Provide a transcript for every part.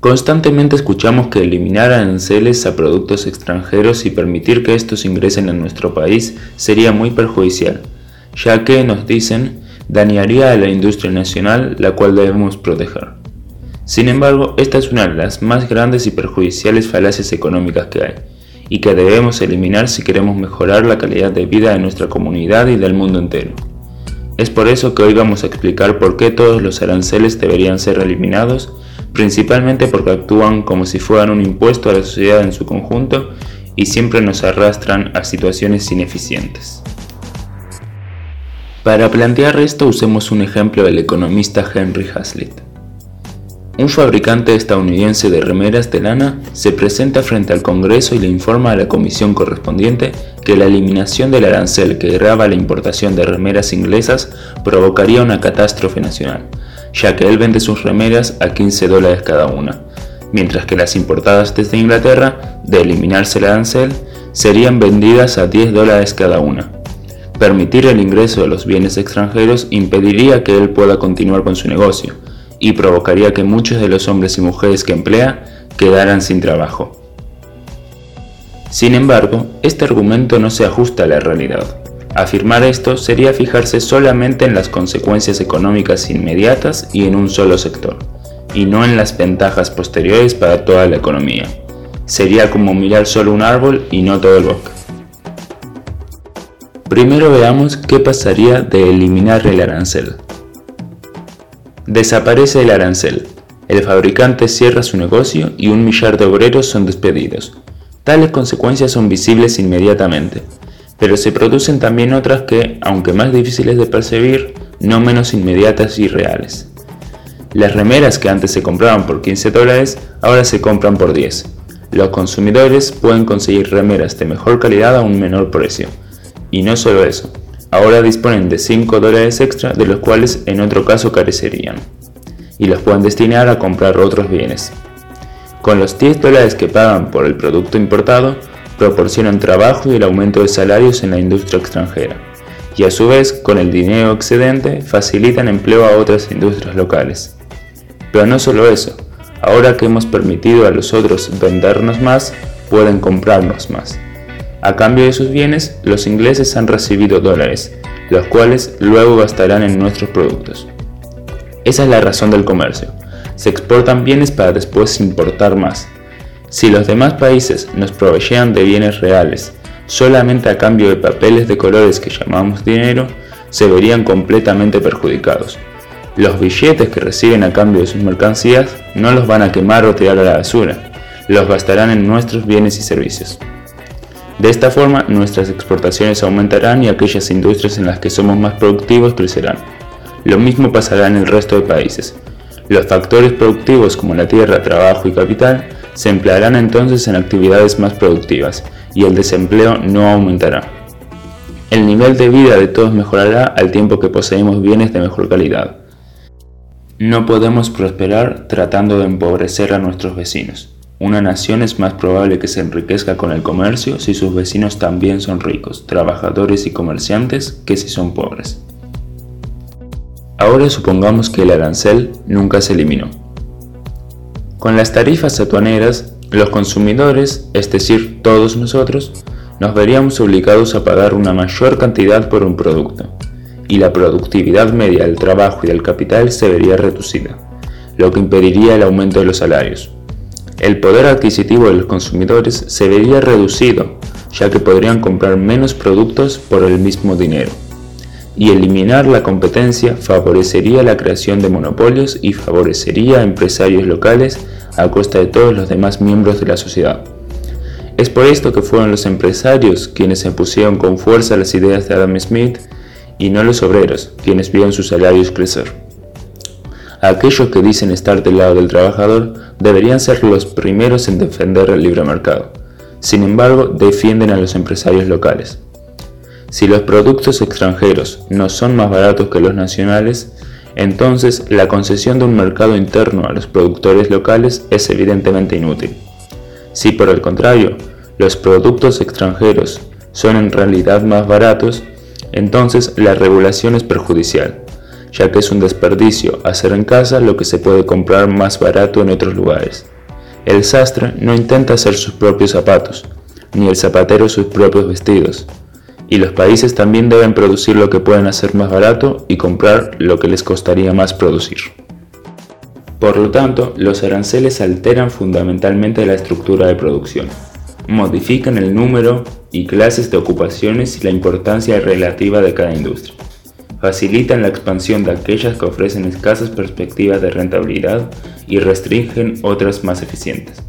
Constantemente escuchamos que eliminar aranceles a productos extranjeros y permitir que estos ingresen en nuestro país sería muy perjudicial, ya que, nos dicen, dañaría a la industria nacional la cual debemos proteger. Sin embargo, esta es una de las más grandes y perjudiciales falacias económicas que hay, y que debemos eliminar si queremos mejorar la calidad de vida de nuestra comunidad y del mundo entero. Es por eso que hoy vamos a explicar por qué todos los aranceles deberían ser eliminados principalmente porque actúan como si fueran un impuesto a la sociedad en su conjunto y siempre nos arrastran a situaciones ineficientes. Para plantear esto usemos un ejemplo del economista Henry Hazlitt. Un fabricante estadounidense de remeras de lana se presenta frente al Congreso y le informa a la comisión correspondiente que la eliminación del arancel que grava la importación de remeras inglesas provocaría una catástrofe nacional, ya que él vende sus remeras a 15 dólares cada una, mientras que las importadas desde Inglaterra, de eliminarse el arancel, serían vendidas a 10 dólares cada una. Permitir el ingreso de los bienes extranjeros impediría que él pueda continuar con su negocio y provocaría que muchos de los hombres y mujeres que emplea quedaran sin trabajo. Sin embargo, este argumento no se ajusta a la realidad. Afirmar esto sería fijarse solamente en las consecuencias económicas inmediatas y en un solo sector, y no en las ventajas posteriores para toda la economía. Sería como mirar solo un árbol y no todo el bosque. Primero veamos qué pasaría de eliminar el arancel. Desaparece el arancel. El fabricante cierra su negocio y un millar de obreros son despedidos. Tales consecuencias son visibles inmediatamente pero se producen también otras que, aunque más difíciles de percibir, no menos inmediatas y reales. Las remeras que antes se compraban por 15 dólares, ahora se compran por 10. Los consumidores pueden conseguir remeras de mejor calidad a un menor precio. Y no solo eso, ahora disponen de 5 dólares extra de los cuales en otro caso carecerían. Y los pueden destinar a comprar otros bienes. Con los 10 dólares que pagan por el producto importado, proporcionan trabajo y el aumento de salarios en la industria extranjera, y a su vez, con el dinero excedente, facilitan empleo a otras industrias locales. Pero no solo eso, ahora que hemos permitido a los otros vendernos más, pueden comprarnos más. A cambio de sus bienes, los ingleses han recibido dólares, los cuales luego gastarán en nuestros productos. Esa es la razón del comercio. Se exportan bienes para después importar más, si los demás países nos proveyeran de bienes reales solamente a cambio de papeles de colores que llamamos dinero, se verían completamente perjudicados. Los billetes que reciben a cambio de sus mercancías no los van a quemar o tirar a la basura, los gastarán en nuestros bienes y servicios. De esta forma, nuestras exportaciones aumentarán y aquellas industrias en las que somos más productivos crecerán. Lo mismo pasará en el resto de países. Los factores productivos como la tierra, trabajo y capital se emplearán entonces en actividades más productivas y el desempleo no aumentará. El nivel de vida de todos mejorará al tiempo que poseemos bienes de mejor calidad. No podemos prosperar tratando de empobrecer a nuestros vecinos. Una nación es más probable que se enriquezca con el comercio si sus vecinos también son ricos, trabajadores y comerciantes que si son pobres. Ahora supongamos que el arancel nunca se eliminó. Con las tarifas aduaneras, los consumidores, es decir, todos nosotros, nos veríamos obligados a pagar una mayor cantidad por un producto, y la productividad media del trabajo y del capital se vería reducida, lo que impediría el aumento de los salarios. El poder adquisitivo de los consumidores se vería reducido, ya que podrían comprar menos productos por el mismo dinero y eliminar la competencia favorecería la creación de monopolios y favorecería a empresarios locales a costa de todos los demás miembros de la sociedad. Es por esto que fueron los empresarios quienes impusieron con fuerza las ideas de Adam Smith y no los obreros, quienes vieron sus salarios crecer. Aquellos que dicen estar del lado del trabajador deberían ser los primeros en defender el libre mercado. Sin embargo, defienden a los empresarios locales. Si los productos extranjeros no son más baratos que los nacionales, entonces la concesión de un mercado interno a los productores locales es evidentemente inútil. Si por el contrario, los productos extranjeros son en realidad más baratos, entonces la regulación es perjudicial, ya que es un desperdicio hacer en casa lo que se puede comprar más barato en otros lugares. El sastre no intenta hacer sus propios zapatos, ni el zapatero sus propios vestidos, y los países también deben producir lo que pueden hacer más barato y comprar lo que les costaría más producir. Por lo tanto, los aranceles alteran fundamentalmente la estructura de producción, modifican el número y clases de ocupaciones y la importancia relativa de cada industria, facilitan la expansión de aquellas que ofrecen escasas perspectivas de rentabilidad y restringen otras más eficientes.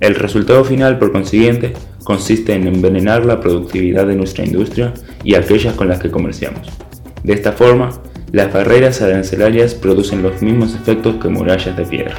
El resultado final, por consiguiente, consiste en envenenar la productividad de nuestra industria y aquellas con las que comerciamos. De esta forma, las barreras arancelarias producen los mismos efectos que murallas de piedra.